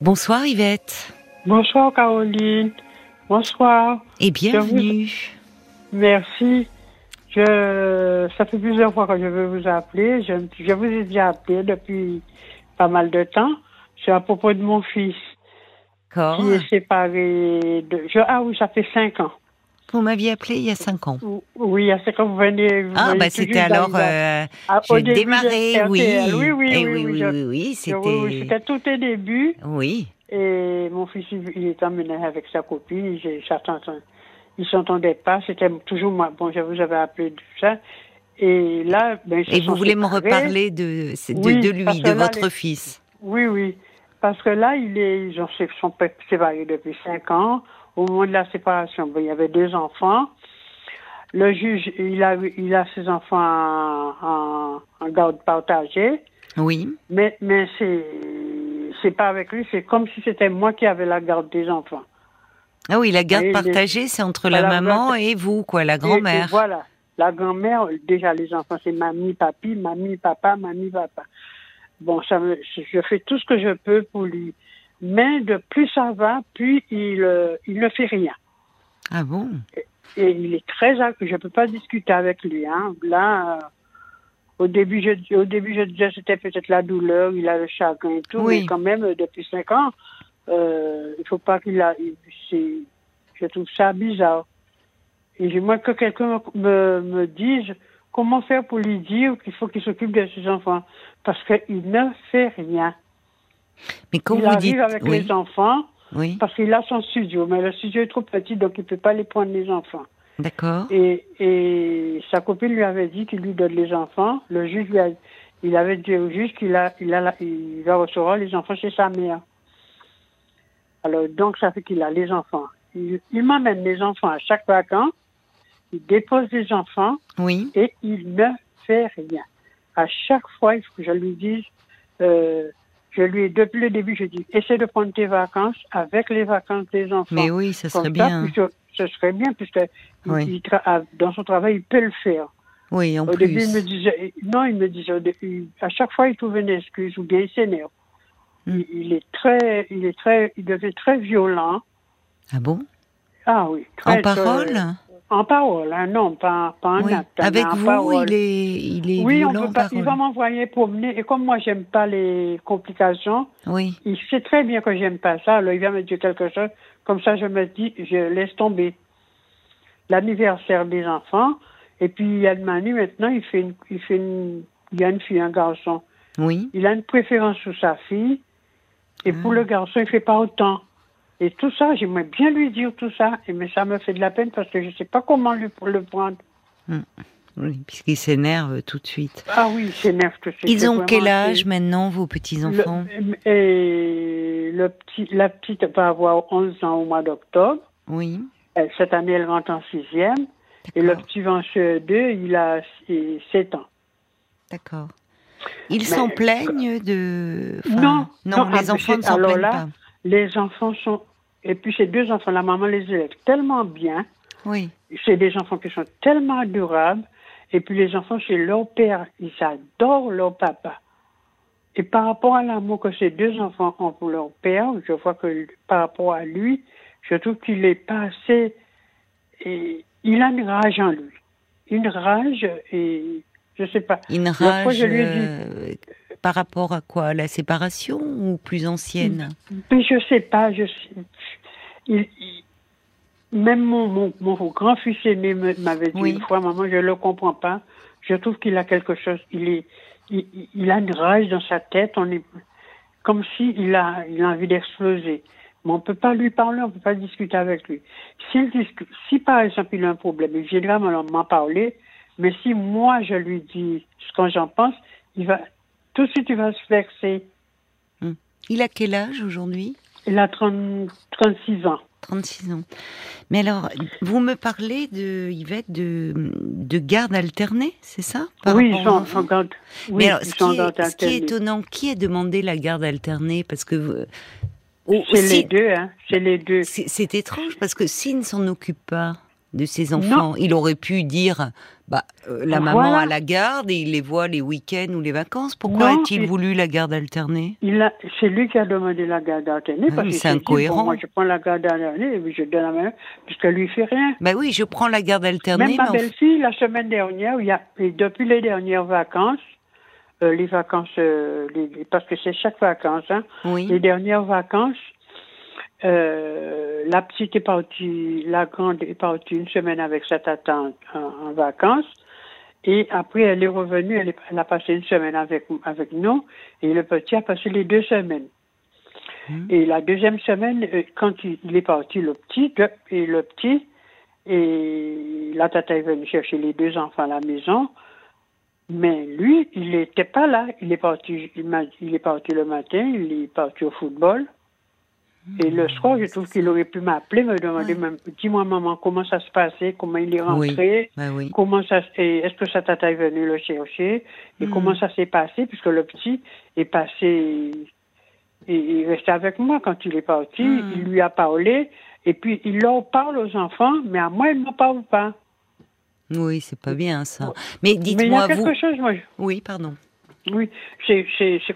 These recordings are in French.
Bonsoir Yvette. Bonsoir Caroline. Bonsoir. Et bienvenue. Merci. Je, ça fait plusieurs fois que je veux vous appeler. Je, je vous ai déjà appelé depuis pas mal de temps. C'est à propos de mon fils D'accord. qui est séparé de. Je, ah oui, ça fait cinq ans. Vous m'aviez appelé il y a cinq ans. Oui, il y a cinq ans, vous venez. vous Ah, bah c'était alors. euh, Ah, J'ai démarré, oui. RTL. Oui, oui, Eh oui, oui, oui, oui, oui, c'était. Tout au début. Oui. Et mon fils, il, est emmené avec sa copine. Ils s'entendaient pas. C'était toujours moi. Bon, je vous avais appelé tout ça. Et là, ben, Et vous voulez me reparler de, de, Oui, de parce lui, de là, votre les- fils? Oui, oui. Parce que là, il est, ils ont, sont séparés depuis cinq ans. Au moment de la séparation, ben, il y avait deux enfants. Le juge, il a, il a ses enfants en, garde partagée. Oui. Mais, mais c'est, c'est pas avec lui. C'est comme si c'était moi qui avais la garde des enfants. Ah oui, la garde Et les- partagée, c'est entre la maman et vous, quoi, la grand-mère. voilà. La grand-mère, déjà les enfants, c'est mamie, papi, mamie, papa, mamie, papa. Bon, ça me, je fais tout ce que je peux pour lui. Mais de plus ça va, plus il, euh, il ne fait rien. Ah bon? Et il est très, je peux pas discuter avec lui. Hein. Là, euh, au début, je, au début, je disais c'était peut-être la douleur, il a le chagrin et tout, Oui. mais quand même, depuis cinq ans, euh, il faut pas qu'il a, il- je trouve ça bizarre. Et j'aimerais que quelqu'un me, me dise comment faire pour lui dire qu'il faut qu'il s'occupe de ses enfants. Parce qu'il ne fait rien. Mais quand il vous arrive dites. avec oui, les enfants oui, parce qu'il a son studio, mais le studio est trop petit, donc il peut pas les prendre les enfants. d'accord. Et, et sa copine lui avait dit qu'il lui donne les enfants. Le juge lui a, il avait dit au juge qu'il a, il a, il va recevoir les enfants chez sa mère. Alors donc ça fait qu'il a les enfants. Il, il m'amène les enfants à chaque vacances. Il dépose les enfants Oui, et il ne fait rien. À chaque fois, il faut que je lui dise, euh, je lui ai depuis le début, je dis, essaie de prendre tes vacances avec les vacances des enfants. mais oui, ça Comme serait bien. ce serait bien, puisque Oui. ah, dans son travail, il peut le faire. Oui, en Au début, il me disait, non, il me disait, à chaque fois, il trouve une excuse ou bien il s'énerve. Hmm. Il, il est très, il est très, il devient très violent. Ah bon? Ah oui. Très, En parole? En parole, hein, non, pas, pas en Oui. acte. hein, Avec en vous, parole. il est, il est Oui, on peut pas, il va m'envoyer promener. Et comme moi, j'aime pas les complications, Oui, il sait très bien que j'aime pas ça. Alors, il va me dire quelque chose. Comme ça, je me dis, je laisse tomber l'anniversaire des enfants. Et puis, il y a Manu, maintenant, il fait une, il fait une, il y a une fille, un garçon. oui. Il a une préférence pour sa fille. Et pour Ah. le garçon, il fait pas autant. Et tout ça, j'aimerais bien lui dire tout ça. Mais ça me fait de la peine parce que je sais pas comment lui, le prendre. Oui, puisqu'il s'énerve tout de suite. Ah oui, il s'énerve tout de suite. Ils ont quel âge maintenant, vos petits-enfants Le, et le petit, la petite va avoir 11 ans au mois d'octobre. Oui, Cette année, elle rentre en sixième. Et le d'accord. petit va en CE2, il a 7 ans. D'accord. Ils s'en plaignent de... enfin, Non, non, non, les ah, enfants ne s'en alors plaignent là- pas. Les enfants sont... Et puis ces deux enfants, la maman les élève tellement bien. Oui, C'est des enfants qui sont tellement adorables. Et puis les enfants, c'est leur père. Ils adorent leur papa. Et par rapport à l'amour que ces deux enfants ont pour leur père, je vois que par rapport à lui, je trouve qu'il est pas assez. Et il a une rage en lui. Une rage et je sais pas. une fois, rage je lui ai dit- euh, par rapport à quoi? La séparation ou plus ancienne? Mais je sais pas, je sais. Il, il- même mon, mon, mon grand-fils aîné me- m'avait dit Oui. une fois, maman, je le comprends pas. Je trouve qu'il a quelque chose. Il est, il, a une rage dans sa tête. On est comme si il a, il a envie d'exploser. Mais on peut pas lui parler, on peut pas discuter avec lui. S'il discute, si par exemple il a un problème, il viendra m'en m'en parler. Mais si moi je lui dis ce que j'en pense, il va tout de suite il va se vexer. Il a quel âge aujourd'hui? Il a 30, 36 ans. 36 ans. Mais alors, vous me parlez de Yvette de, de garde alternée, c'est ça? Par oui, enfants en garde. Oui, Mais alors, ce qui, est, ce qui est étonnant, qui a demandé la garde alternée? Parce que vous- ou- C'est si- les deux, hein. C'est les deux. c'est étrange parce que s'ils ne s'en occupent pas, de ses enfants. Il aurait pu dire, bah, euh, la maman à la garde et il les voit les week-ends ou les vacances. Pourquoi a-t-il il- voulu la garde alternée? Il a, c'est lui qui a demandé la garde alternée. Ah parce qu'il c'est dit, incohérent. bon, moi, je prends la garde alternée et je donne la main, puisque lui, fait rien. Bah oui, je prends la garde alternée. Même ma belle-fille, la semaine dernière, il y a, depuis les dernières vacances, euh, les vacances, euh, les- parce que c'est chaque vacances, hein, Oui. les dernières vacances, euh, la petite est partie, la grande est partie une semaine avec sa tante en, en vacances. Et après, elle est revenue, elle, est- elle a passé une semaine avec, avec nous, et le petit a passé les deux semaines. Mhm. Et la deuxième semaine, euh, quand il, il est parti, le petit, et le petit, et la tata est venue chercher les deux enfants à la maison, mais lui, il n'était pas là. Il est parti, il, il est parti le matin, il est parti au football. Et le soir, je trouve qu'il aurait pu m'appeler, me demander, Ouais. dis-moi maman, comment ça se passait, comment il est Oui. rentré, oui. comment ça, est-ce que sa tata est venue le chercher, et Hmm. comment ça s'est passé, puisque le petit est passé, il restait avec moi quand il est parti, Hmm. il lui a parlé, et puis il leur parle aux enfants, mais à moi, il ne parle pas. Oui, c'est pas bien ça. Mais mais il y a dites-moi, quelque vous. chose, moi, Oui, pardon. Oui, c'est,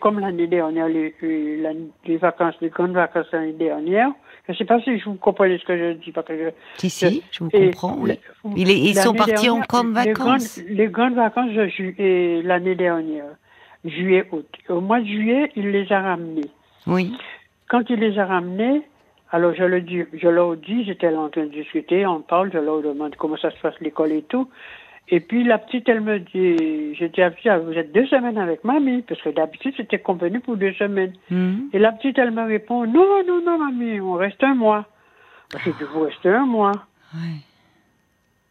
comme l'année dernière, les, les, les vacances, les grandes vacances l'année dernière. Je ne sais pas si je vous comprenez ce que je dis, parce que je, Si, si, je vous comprends. Oui. ils sont partis en dernière, les vacances. grandes- Les grandes vacances de juillet, l'année dernière, juillet, août. Au mois de juillet, il les a ramenés. Oui. Quand il les a ramenés, alors je, le dis, je leur dis, j'étais là en train de discuter, on parle, je leur demande comment ça se passe l'école et tout. Et puis la petite, elle me dit, j'ai dit à la petite, ah, vous êtes deux semaines avec mamie, parce que d'habitude c'était convenu pour deux semaines. Mhm. Et la petite, elle me répond, non, non, non, mamie, on reste un mois. J'ai dit, vous restez un mois. Ouais.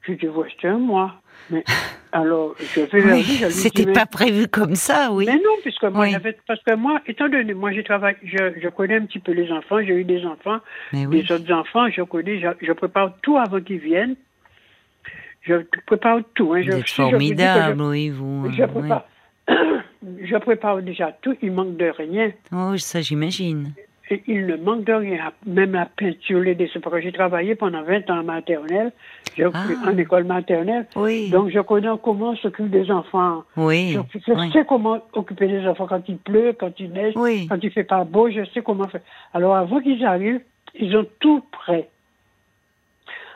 J'ai dit, vous restez un mois. Mais alors, je vais Oui, je C'était mais- pas prévu comme ça, oui. mais non, puisque moi, Oui. j'avais, parce que moi, étant donné, moi, j'ai travaillé, je, je connais un petit peu les enfants, j'ai eu des enfants, Mais oui. des autres enfants, je connais, je, je prépare tout avant qu'ils viennent. Je prépare tout. Hein. Je, Vous êtes si je je- formidable, oui, vous. Je, oui. prépare, je prépare déjà tout, il manque de rien. Oh, ça, j'imagine. Il ne manque de rien. Même la peinture, les dessins. J'ai travaillé pendant 20 ans en maternelle, j'ai- Ah. en école maternelle. Oui. Donc, je connais comment s'occupe des enfants. oui. Je, je oui. sais comment occuper les enfants quand il pleut, quand il neige, Oui. quand il fait pas beau, je sais comment faire. Alors avant qu'ils arrivent, ils ont tout prêt.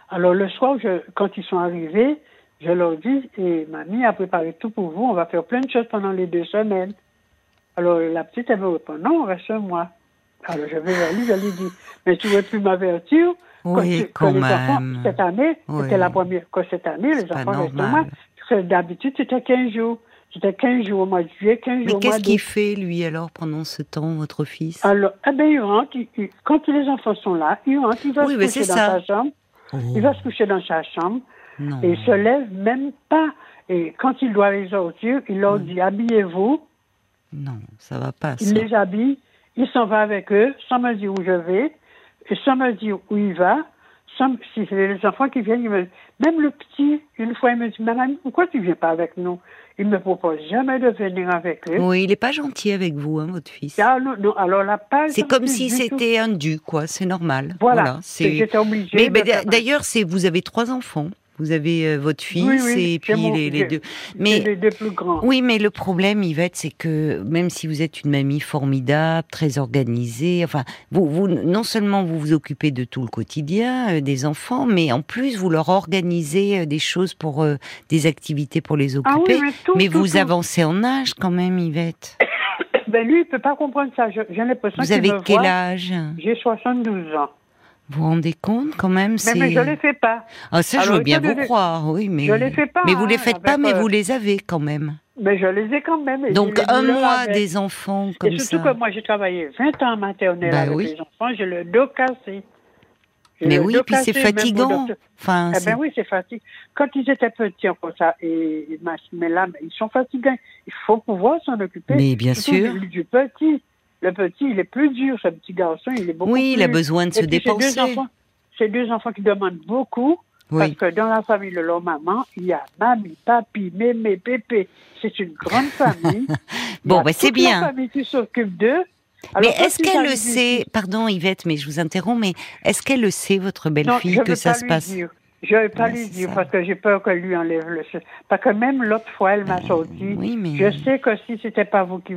Alors le soir, je, quand ils sont arrivés, je leur dis, et mamie a préparé tout pour vous, on va faire plein de choses pendant les deux semaines. Alors la petite, elle me répond, non, on reste un mois. Alors je vais vers lui, je lui dis, mais tu aurais pu m'avertir Oui, tu- que quand les enfants, cette année, Oui. c'était la première, que cette année, les enfants restent un mois. Parce que d'habitude, c'était 15 jours. C'était 15 jours au mois de juillet, 15 Mais jours au mois qu'est-ce qu'il fait, lui, alors, pendant ce temps, votre fils? Alors, eh ben, il rentre, il- il- quand les enfants sont là, il rentre, il va Oui, se mais coucher dans ça. sa chambre. Oh, Il va se coucher dans sa chambre non. et il se lève même pas. Et quand il doit les sortir, il leur dit habillez-vous. Non, ça va pas, Il les habille. Il s'en va avec eux sans me dire où je vais et sans me dire où il va. C'est les enfants qui viennent, me, même le petit, une fois, il me dit Maman, pourquoi tu viens pas avec nous? Il me propose jamais de venir avec eux. Oui, il est pas gentil avec vous, hein, votre fils. Ah, non, non, alors la. C'est comme si c'était un dû, quoi. C'est normal. Voilà, c'est. j'étais obligée. Mais, d'ailleurs, c'est vous avez trois enfants. Vous avez euh, votre fils Oui, oui, et puis mon- les, deux. Mais les deux plus grands. oui, mais le problème, Yvette, c'est que même si vous êtes une mamie formidable, très organisée, enfin, vous, vous non seulement vous vous occupez de tout le quotidien euh, des enfants, mais en plus vous leur organisez euh, des choses pour euh, des activités pour les Ah occuper. oui, mais tout, mais tout, vous tout. avancez en âge quand même, Yvette. Ben lui, il peut pas comprendre ça. J'ai l'impression Vous avez me quel voit. âge? J'ai 72 ans. Vous vous rendez compte quand même Mais, c'est... mais je les fais pas. Ah, ça, je Alors, veux bien vous croire, oui, mais. Je les fais pas, Mais vous les hein, faites pas, mais euh, vous les avez quand même. Mais je les ai quand même. et Donc je un mois avec. des enfants comme Et surtout ça. que moi, j'ai travaillé 20 ans en maternelle Bah avec oui. les enfants. J'ai le dos cassé. J'ai Mais oui, puis c'est cassé, fatigant. Enfin, Eh c'est- ben oui, c'est fatigant. Quand ils étaient petits, comme ça, et, et ma- mais là, ils sont fatigants. Il faut pouvoir s'en occuper. mais bien Surtout sûr. Du petit. Le petit, il est plus dur, ce petit garçon. Il est beaucoup Oui, il a besoin de se dépenser. deux enfants, ces deux enfants qui demandent beaucoup, parce Oui. que dans la famille de leur maman, il y a mamie, papi, mémé, pépé. C'est une grande famille. Bon, bah, c'est bien. La famille qui s'occupe d'eux. Mais Alors, est-ce qu'elle le sait? Pardon, Yvette, mais je vous interromps. Mais est-ce qu'elle le sait, votre belle-fille, que ça se passe? dire. Je vais pas lui dire ça. parce que j'ai peur que lui enlève le. Parce que même l'autre fois, elle m'a sorti. oui, mais- Je sais que si c'était pas vous qui,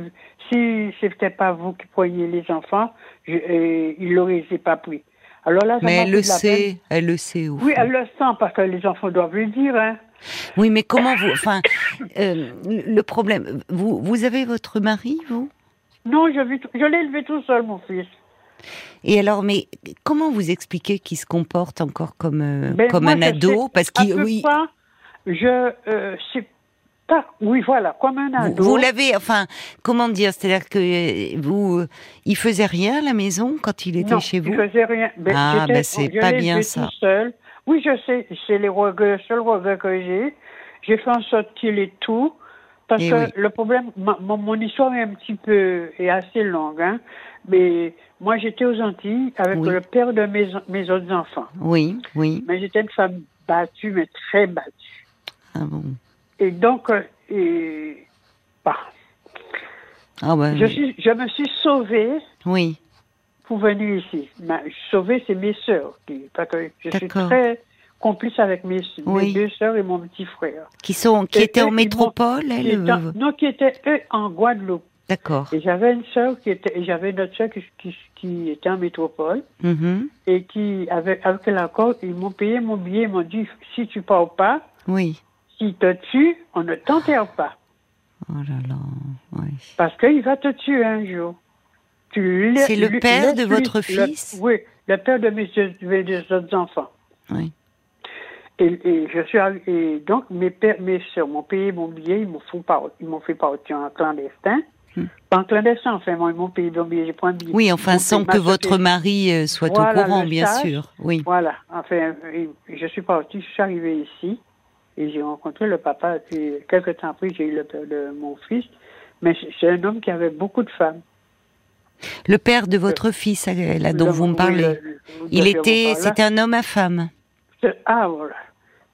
si c'était pas vous qui preniez les enfants, je, euh, il l'aurait pas pris. Alors là, ça Mais m'a elle le peine. sait, elle le sait au Oui, elle le sent parce que les enfants doivent le dire. Hein. Oui, mais comment vous, enfin, euh, le problème, vous, vous avez votre mari, vous? Non, je, je l'ai élevé tout seul, mon fils. Et alors, mais comment vous expliquez qu'il se comporte encore comme euh, Ben, comme moi, un ado sais- Parce qu'il, oui, près, je euh, c'est pas, oui, voilà, comme un ado. vous l'avez, enfin, comment dire C'est-à-dire que euh, vous, il faisait rien à la maison quand il était non, chez vous je faisais rien. Ben, Ah, ben, c'est pas bien ça. Seul. Oui, je sais, c'est le seul regret que j'ai. J'ai fait en sorte qu'il ait tout. Parce Eh que oui. le problème, ma- mon, histoire est un petit peu, est assez longue, hein. Mais moi, j'étais aux Antilles avec Oui. le père de mes, mes autres enfants. Oui, oui. Mais j'étais une femme battue, mais très battue. Ah bon. Et donc, euh, et, bah, Ah je, suis, je me suis sauvée oui. pour venir ici. Ma, sauvée, c'est mes sœurs. Qui, parce que je suis très complice avec mes, Oui. mes deux sœurs et mon petit frère. Qui sont, qui Et étaient eux, en métropole, Qui elle étaient- euh, non, qui étaient eux en Guadeloupe. D'accord. Et j'avais une sœur qui était, et j'avais une autre sœur qui, qui, qui était en métropole Mhm. et qui, avec, avec l'accord, ils m'ont payé mon billet, ils m'ont dit, si tu pars pas, Oui. s'il te tue, on ne t'enterre pas. Oh là là. Oui. Parce qu'il va te tuer un jour. Tu C'est le père de votre le- fils? Oui, le père de mes, deux- mes deux autres enfants. Oui. Et, et je suis et donc mes pères, mes soeurs m'ont payé mon billet, ils m'ont fait par- ils m'ont fait partir en clandestin. Hmm. Pas en clandestin, enfin, moi, ils m'ont payé mon billet, j'ai pris un billet. Oui, enfin, sans que votre mari euh, soit Voilà, au courant, le bien stage. sûr. Oui. Voilà, enfin, euh, je suis partie, je suis arrivée ici et j'ai rencontré le papa. Et quelques temps après, j'ai eu le père de mon fils. Mais c'est- un homme qui avait beaucoup de femmes. Le père de votre fils, euh, là, dont Le- vous me parlez, le- le- il le- était, c'était un homme à femme. Ah, voilà.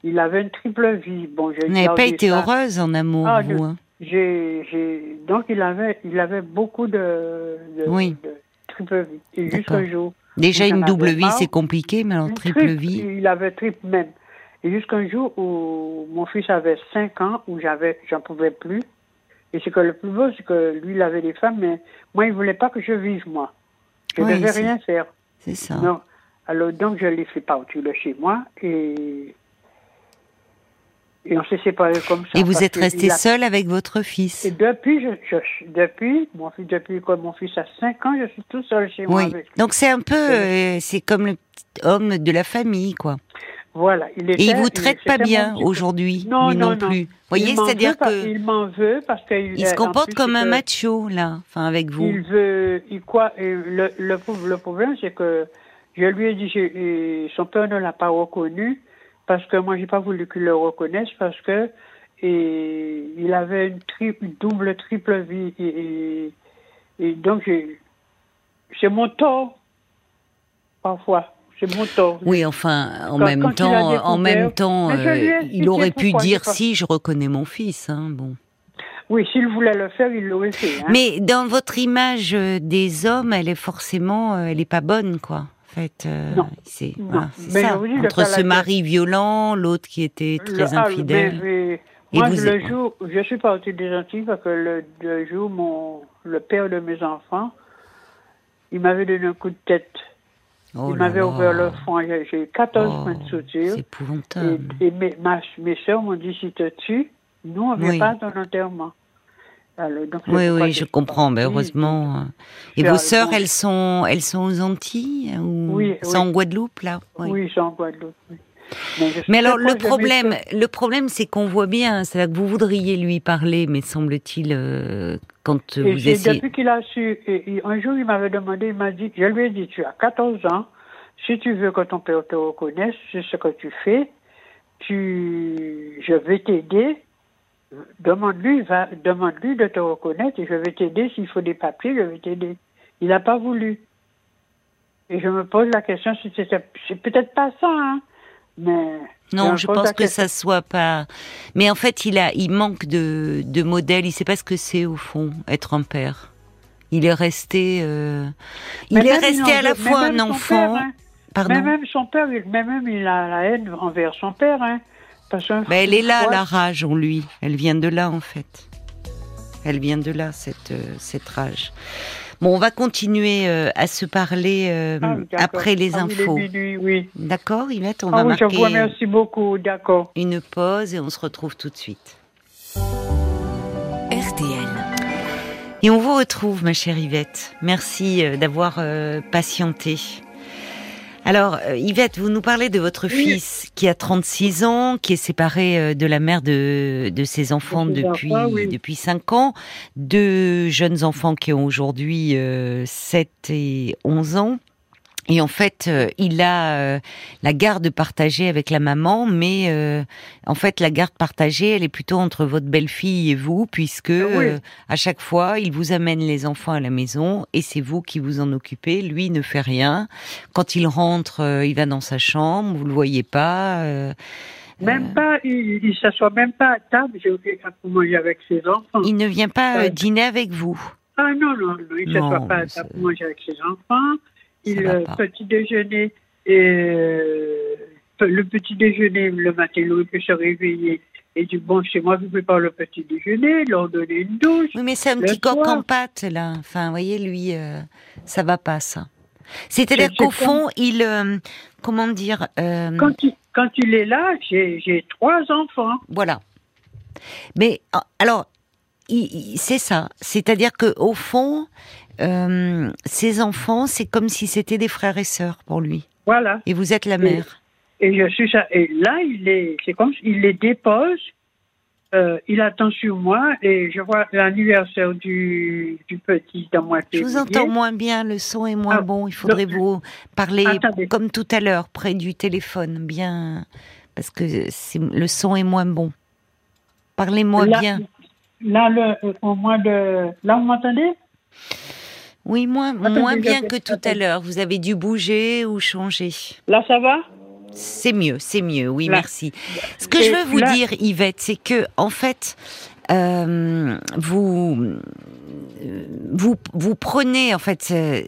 Il avait une triple vie. Bon, Vous n'avez pas été ça. heureuse en amour, Ah, vous. hein. J'ai, donc il avait, il avait beaucoup de, de, Oui. de triple vie. Et jusqu'un jour. Déjà, une double vie, c'est compliqué, mais alors triple triple, vie. Il avait triple même. Et jusqu'un jour où mon fils avait 5 ans, où j'avais, j'en pouvais plus. Et c'est que le plus beau, c'est que lui, il avait des femmes, mais moi, il voulait pas que je vive, moi. Je ne Oui, devais rien faire. C'est ça. Non. Alors, donc, je l'ai fait partir de chez moi et, et on s'est séparés comme ça. Et vous êtes resté seul avec votre fils. Et depuis, je, je- depuis, mon fils, depuis que mon fils a 5 ans, je suis tout seul chez moi Oui. avec lui. Donc c'est un peu, euh, c'est comme le petit homme de la famille, quoi. Voilà. Il était, Et il vous traite pas bien aujourd'hui, Non, non, non, plus. Vous voyez, c'est-à-dire que Il m'en veut parce qu'il il se comporte plus, comme un macho là, enfin avec vous. Il veut, il quoi le, le, le problème, c'est que je lui ai dit, son père ne l'a pas reconnu parce que moi, j'ai pas voulu qu'il le reconnaisse parce que et il avait une triple, double, triple vie et, et, et donc c'est mon tort parfois. C'est mon tort. Oui, enfin, en Quand- même quand temps, en même temps, euh, il aurait pu dire si je reconnais mon fils. Hein, bon. Oui, s'il voulait le faire, il l'aurait fait. hein. Mais dans votre image euh, des hommes, elle est forcément, euh, elle est pas bonne, quoi. Fait, euh, Non. c'est ça. Entre ce mari violent, l'autre qui était Le- très ah, infidèle. mais- mais Et moi, vous- le jour, je suis partie des Antilles parce que le, le jour, mon, le père de mes enfants, il m'avait donné un coup de tête. Oh il m'avait ouvert le front. J'ai j'ai eu 14 Oh, points de suture. C'est épouvantable. Et, et mes, ma, mes soeurs m'ont dit si te tues, nous, on ne vient pas à ton enterrement. Donc, Oui, oui, je comprends. Mais partie. heureusement. euh. Et vos sœurs, elles sont, elles sont aux Antilles ou Oui, oui. en Guadeloupe là? Oui. Oui, en Guadeloupe. oui. Mais, Mais alors le problème, le problème, c'est qu'on voit bien, c'est que vous voudriez lui parler, mais semble-t-il, euh, quand Et vous essayez, depuis qu'il a su, et- et un jour il m'avait demandé, il m'a dit, je lui ai dit, tu as 14 ans, si tu veux que ton père te reconnaisse, c'est ce que tu fais, tu, je vais t'aider, demande-lui, demande-lui de te reconnaître et je vais t'aider, s'il faut des papiers, je vais t'aider. Il n'a pas voulu. Et je me pose la question si c'est peut-être pas ça, hein, mais. non, je pense que question. ça soit pas. Mais en fait, il a, il manque de, de modèles. Il sait pas ce que c'est au fond être un père. Il est resté, euh, il est resté à la fois un enfant. père, hein, Pardon Mais même son père, mais même il a la haine envers son père. Hein, Ben, elle est là, Ouais. la rage en lui. Elle vient de là, en fait. Elle vient de là, cette, euh, cette rage. Bon, on va continuer euh, à se parler euh, Ah après les Ah infos. oui. D'accord, Yvette On Ah va oui, je marquer vous remercie beaucoup, d'accord. une pause et on se retrouve tout de suite. RTL. Et on vous retrouve, ma chère Yvette. Merci euh, d'avoir euh, patienté. Alors, euh, Yvette, vous nous parlez de votre Oui. fils qui a 36 ans, qui est séparé euh, de la mère de, de ses enfants De ses depuis, enfants, oui. depuis 5 ans, deux jeunes enfants qui ont aujourd'hui euh, 7 et 11 ans. Et en fait, euh, il a euh, la garde partagée avec la maman, mais euh, en fait, la garde partagée, elle est plutôt entre votre belle-fille et vous, puisque Ah oui. euh, à chaque fois, il vous amène les enfants à la maison et c'est vous qui vous en occupez. Lui ne fait rien. Quand il rentre, euh, il va dans sa chambre, vous le voyez pas. euh, Même pas, il s'assoit même pas à table, j'ai oublié quand manger avec ses enfants. il ne vient pas dîner avec vous. Ah non, non, non, il ne s'assoit pas à table manger avec ses enfants. Il euh, petit déjeuner et euh, le petit déjeuner le matin, il peut se réveiller et dit bon, c'est moi qui prépare le petit déjeuner, leur donner une douche. Oui, mais c'est un petit coq en pâte, là. Enfin, vous voyez, lui, euh, ça va pas, ça. C'est-à-dire C'est- qu'au fond, il... euh, comment dire euh, Quand il, quand il est là, j'ai trois enfants. Voilà. Mais euh, alors, c'est ça. C'est-à-dire que au fond, euh, ses enfants, c'est comme si c'était des frères et sœurs pour lui. Voilà. Et vous êtes la mère. Et je suis ça. Et là, il est, c'est comme il les dépose. euh, il attend sur moi et je vois l'anniversaire du, du petit dans moi. Je vous entends moins bien, le son est moins Ah, bon. Il faudrait vous parler Attendez. comme tout à l'heure, près du téléphone, bien, parce que le son est moins bon. Parlez-moi bien. Là, le, au mois de. Là, vous m'entendez? Oui, moins, moins bien que tout à l'heure. Vous avez dû bouger ou changer. Là, ça va? C'est mieux, c'est mieux, oui, Là. merci. Ce que je veux vous là- dire, Yvette, c'est que, en fait, euh, vous, euh, vous, vous prenez, en fait, euh,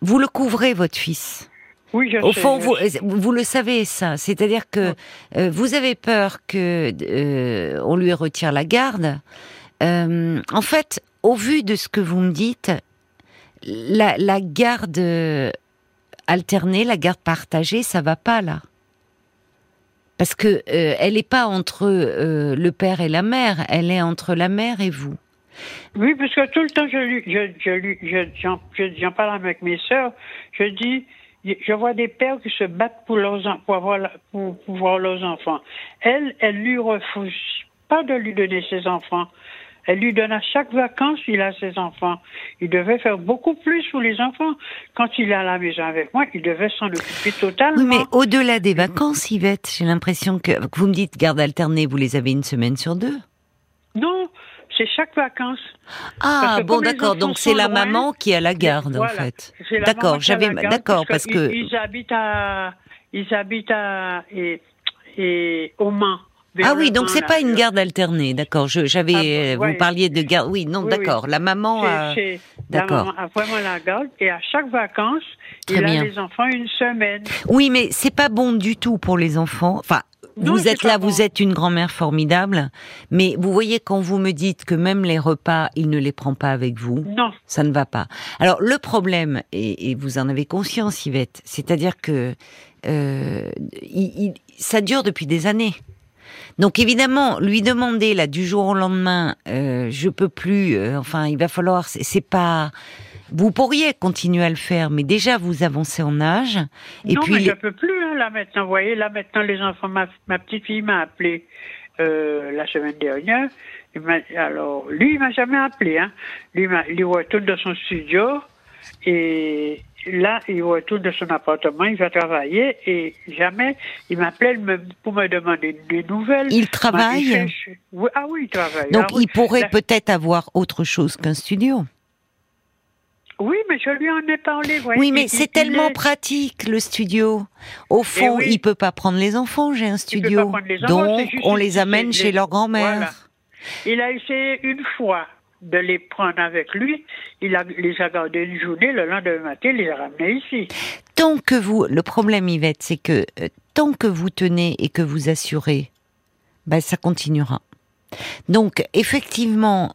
vous le couvrez, votre fils. Oui, je Au sais, fond, je vous, sais. vous le savez, ça. C'est-à-dire que euh, vous avez peur que euh, on lui retire la garde. Euh, en fait, au vu de ce que vous me dites, la, garde euh, alternée, la garde partagée, ça va pas là. Parce que euh, elle n'est pas entre euh, le père et la mère, elle est entre la mère et vous. Oui, parce que tout le temps, je je, j'en, je- j'en parle avec mes sœurs. Je dis, je vois des pères qui se battent pour leurs, pour avoir, pour, leurs enfants. Elle, elle lui refuse pas de lui donner ses enfants. Elle lui donne à chaque vacances, il a ses enfants. Il devait faire beaucoup plus pour les enfants. Quand il est à la maison avec moi, il devait s'en occuper totalement. Oui, mais au-delà des vacances, Yvette, j'ai l'impression que, vous me dites garde alternée, vous les avez une semaine sur deux. Non, c'est chaque vacances. Ah bon d'accord donc c'est la loin, maman qui a la garde Voilà. en fait. D'accord, j'avais d'accord parce que ils, habitent à ils habitent à et, et au Mans. Ah oui donc c'est pas une garde alternée d'accord je j'avais Ah, ouais. vous parliez de garde oui non Oui, d'accord oui. la maman a... d'accord. maman a vraiment la garde et à chaque vacances, Très il bien. a les enfants une semaine. oui mais c'est pas bon du tout pour les enfants enfin Non, vous êtes là, bon. vous êtes une grand-mère formidable, mais vous voyez quand vous me dites que même les repas, il ne les prend pas avec vous, Non, ça ne va pas. Alors le problème, et, et vous en avez conscience, Yvette, c'est-à-dire que euh, il- il- ça dure depuis des années. Donc évidemment, lui demander là du jour au lendemain, euh, je peux plus. euh, enfin, il va falloir. C'est pas. Vous pourriez continuer à le faire, mais déjà vous avancez en âge. Et non, puis mais les- je peux plus hein, là maintenant. Vous voyez, là maintenant les enfants, ma, ma petite fille m'a appelé euh, la semaine dernière. Il m'a- alors lui, il m'a jamais appelé. Hein. Lui, il m'a- il retourne de son studio et là, il retourne de son appartement. Il va travailler et jamais il m'appelait me- pour me demander des nouvelles. il travaille. Oui, ah oui, il travaille. Donc Ah oui. il pourrait La- peut-être avoir autre chose qu'un studio. Oui, mais je lui en ai parlé. voyez. Oui, mais Il- c'est il tellement est- pratique le studio. Au fond, oui. il peut pas prendre les enfants. J'ai un Il peut pas studio, enfants, donc on les amène chez leur grand-mère. Voilà. Il a essayé une fois de les prendre avec lui. Il a, les a gardés une journée. Le lendemain matin, il les a ramenés ici. tant que vous, le problème, Yvette, c'est que euh, tant que vous tenez et que vous assurez, ben, ça continuera. Donc, effectivement,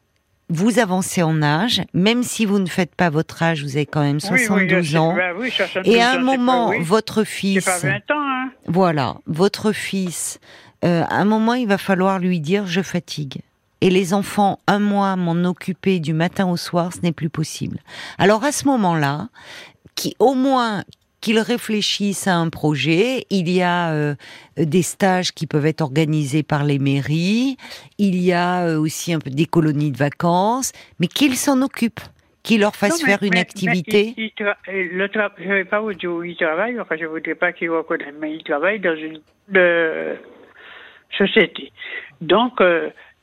vous avancez en âge, même si vous ne faites pas votre âge, vous avez quand même 72 ans. Bah et à un moment, votre fils. Pas 20 ans, hein. Voilà, votre fils, euh, à un moment, il va falloir lui dire je fatigue. Et les enfants, un mois m'en occuper du matin au soir, ce n'est plus possible. Alors à ce moment-là, qui au moins qu'ils réfléchissent à un projet. Il y a euh, des stages qui peuvent être organisés par les mairies. Il y a euh, aussi un peu des colonies de vacances, mais qu'ils s'en occupent, qu'ils leur fassent faire une activité. il, le je ne vais pas vous dire où il travaille, enfin je ne voudrais pas qu'il reconnaisse, mais il travaille dans une société. Donc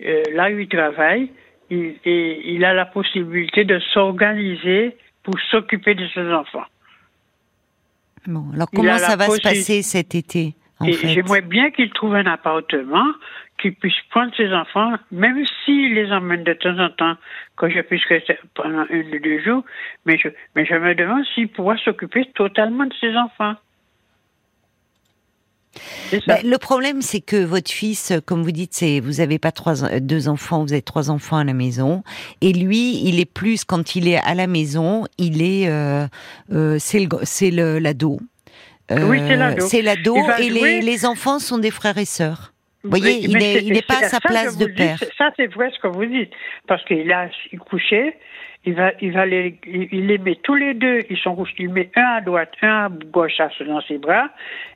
euh, là où il travaille, il, il a la possibilité de s'organiser pour s'occuper de ses enfants. Bon, alors comment ça va se passer cet été J'aimerais bien qu'il trouve un appartement, qu'il puisse prendre ses enfants, même s'il les emmène de temps en temps, que je puisse rester pendant un ou deux jours, mais je, mais je me demande s'il pourra s'occuper totalement de ses enfants. Bah, le problème, c'est que votre fils, comme vous dites, c'est vous avez pas trois, deux enfants, vous avez trois enfants à la maison, et lui, il est plus quand il est à la maison, il est, euh, euh, c'est l'ado. Euh, oui, c'est l'ado. C'est l'ado, et les, les, enfants sont des frères et sœurs. Vous voyez, il n'est pas à sa place de père. ça, c'est vrai ce que vous dites, parce qu'il a couché, il va, il va les, il les met tous les deux, ils sont rouges, il met un à droite, un à gauche dans ses bras,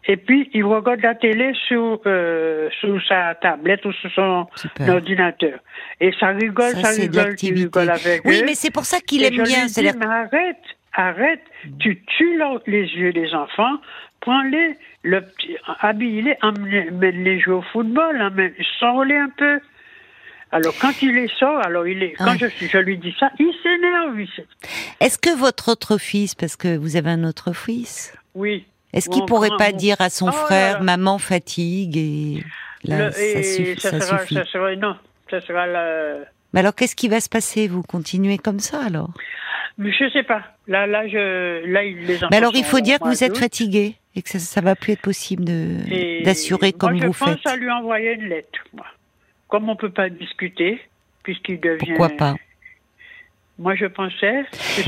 et puis il regarde la télé sur, euh, sur sa tablette ou sur son ordinateur. Et ça rigole, ça, rigole, il rigole avec Oui, mais c'est pour ça qu'il aime bien. Dis, mais arrête, arrête, tu tues les yeux des enfants, prends-les, le habille-les, emmène-les jouer au football, sors-les un peu. Alors quand il les sort, alors il est, quand je, je, lui dis ça, il s'énerve. Est-ce que votre autre fils, parce que vous avez un autre fils Oui. Est-ce qu'il pourrait pas dire à son oh frère, maman fatigue et là, ça, suffit, ça, sera, suffit. ça sera, non, ça sera la... Mais alors qu'est-ce qui va se passer? Vous continuez comme ça alors? Mais je sais pas. Là, là, je, là, les Mais alors il faut dire que vous êtes fatigué et que ça, ça va plus être possible de d'assurer comme vous faites. Je pense à lui envoyer une lettre. Moi comme on ne peut pas discuter, puisqu'il devient. Pourquoi pas? Moi, je pensais.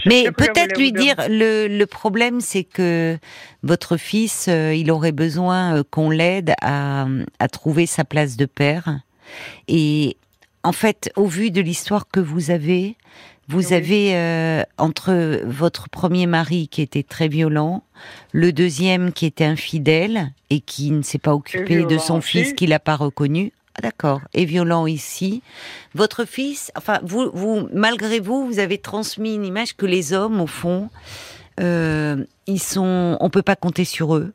Mais peut-être lui dire le, le problème, c'est que votre fils, euh, il aurait besoin euh, qu'on l'aide à, à trouver sa place de père. Et en fait, au vu de l'histoire que vous avez, vous avez euh, entre votre premier mari qui était très violent, le deuxième qui était infidèle et qui ne s'est pas occupé de son fils, qu'il n'a pas reconnu. Ah, d'accord. Et violent ici. Votre fils, enfin, vous, vous, malgré vous, vous avez transmis une image que les hommes, au fond, euh, ils sont, on peut pas compter sur eux.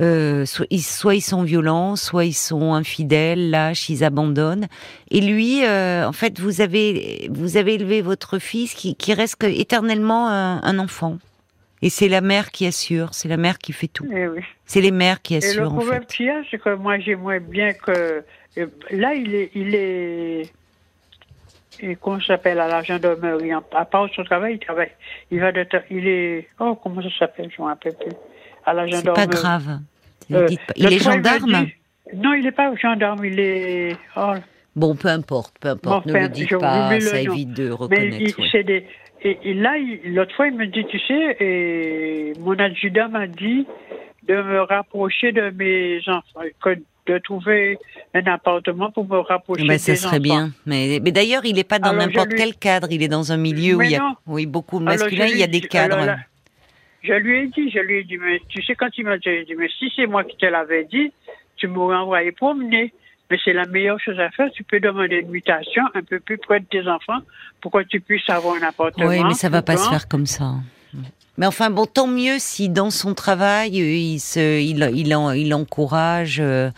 Euh, soit, ils, soit, ils, sont violents, soit ils sont infidèles, lâches, ils abandonnent. Et lui, euh, en fait, vous avez, vous avez élevé votre fils qui, qui reste éternellement un, enfant. Et c'est la mère qui assure, c'est la mère qui fait tout. Eh oui. C'est les mères qui assurent. Et le problème qu'il y a, c'est que moi j'aimerais bien que là, il est, il est, et qu'on s'appelle à la gendarmerie. À part son travail, il travaille. Il va de, il est, oh, comment ça s'appelle, je ne me rappelle plus. À la gendarmerie. C'est pas grave. Euh, il est gendarme? non, il n'est pas gendarme, il est, oh. Bon, peu importe, peu importe, ne le dites pas, ça évite de reconnaître. Mais il, des, et, là, l'autre fois, il me dit, tu sais, et mon adjudant m'a dit de me rapprocher de mes enfants, de trouver un appartement pour me rapprocher mais ça serait bien. Mais, mais d'ailleurs, il n'est pas dans n'importe quel cadre. Il est dans un milieu où il y a oui, beaucoup de masculins. Il y a des cadres. Je lui ai dit, je lui ai dit, mais tu sais, quand il m'a dit, mais si c'est moi qui te l'avais dit, tu m'aurais envoyé promener. Mais c'est la meilleure chose à faire. Tu peux demander une mutation un peu plus près de tes enfants pour que tu puisses avoir un appartement. Oui, mais ça va pas se faire comme ça. Mais enfin bon, tant mieux si dans son travail il se, il, il, il encourage. Euh,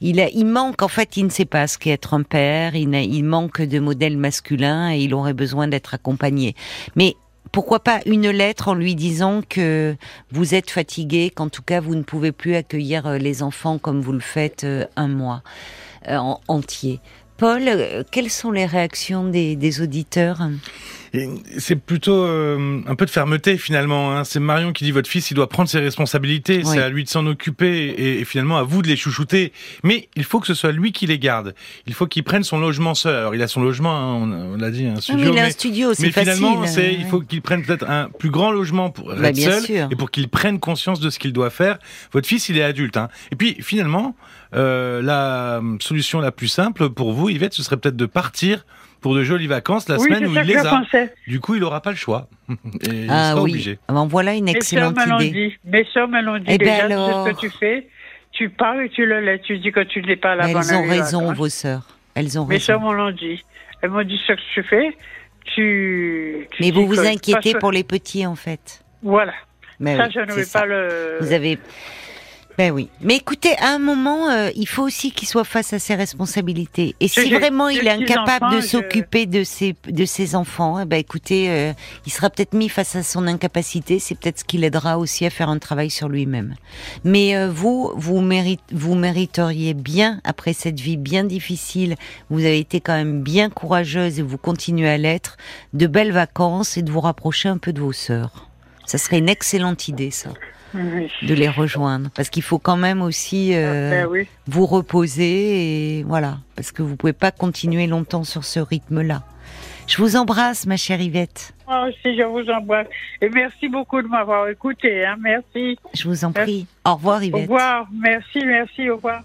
il, il manque en fait, il ne sait pas ce qu'est être un père. Il, il manque de modèles masculins et il aurait besoin d'être accompagné. Mais pourquoi pas une lettre en lui disant que vous êtes fatigué, qu'en tout cas vous ne pouvez plus accueillir euh, les enfants comme vous le faites euh, un mois entier Paul, euh, quelles sont les réactions des, des auditeurs c'est plutôt euh, un peu de fermeté finalement. Hein. C'est Marion qui dit votre fils, il doit prendre ses responsabilités, c'est à lui de s'en occuper et, finalement à vous de les chouchouter. Mais il faut que ce soit lui qui les garde. Il faut qu'il prenne son logement seul. Alors il a son logement, hein, on, l'a dit, un studio. mais il a un studio, mais finalement, c'est il faut qu'il prenne peut-être un plus grand logement pour bah, être seul et pour qu'il prenne conscience de ce qu'il doit faire. Votre fils, il est adulte. Hein. Et puis finalement, euh, la solution la plus simple pour vous, Yvette, ce serait peut-être de partir pour de jolies vacances la semaine où il les a. Du coup, il n'aura pas le choix. Et ah il sera oui. obligé. Ah ben, voilà une excellente Mes idée. Mes soeurs me l'ont dit. Eh ben déjà, alors... ce que tu fais. Tu parles et tu le laisses. Tu dis que tu n'es pas la bonne Elles ont raison, vos sœurs. Elles ont Mes raison. Mes sœurs me l'ont dit. Elles m'ont dit ce que tu fais. Tu. Mais vous vous inquiétez pour les petits, en fait. Voilà. Mais ça, je ne vais pas le. Vous avez. Ben oui. Mais écoutez, à un moment, euh, il faut aussi qu'il soit face à ses responsabilités. Et si vraiment il est incapable de s'occuper de ses de ses enfants, eh ben écoutez, euh, il sera peut-être mis face à son incapacité. C'est peut-être ce qui l'aidera aussi à faire un travail sur lui-même. Mais euh, vous, vous mérite, vous mériteriez bien après cette vie bien difficile. Vous avez été quand même bien courageuse et vous continuez à l'être. De belles vacances et de vous rapprocher un peu de vos sœurs. Ça serait une excellente idée, ça de les rejoindre. Parce qu'il faut quand même aussi euh, ah, ben vous reposer et voilà, parce que vous pouvez pas continuer longtemps sur ce rythme-là. Je vous embrasse, ma chère Yvette. Moi aussi, je vous embrasse. Et merci beaucoup de m'avoir écouté. Hein. Merci. Je vous en prie. Au revoir, Yvette. Au revoir. Merci, merci. Au revoir.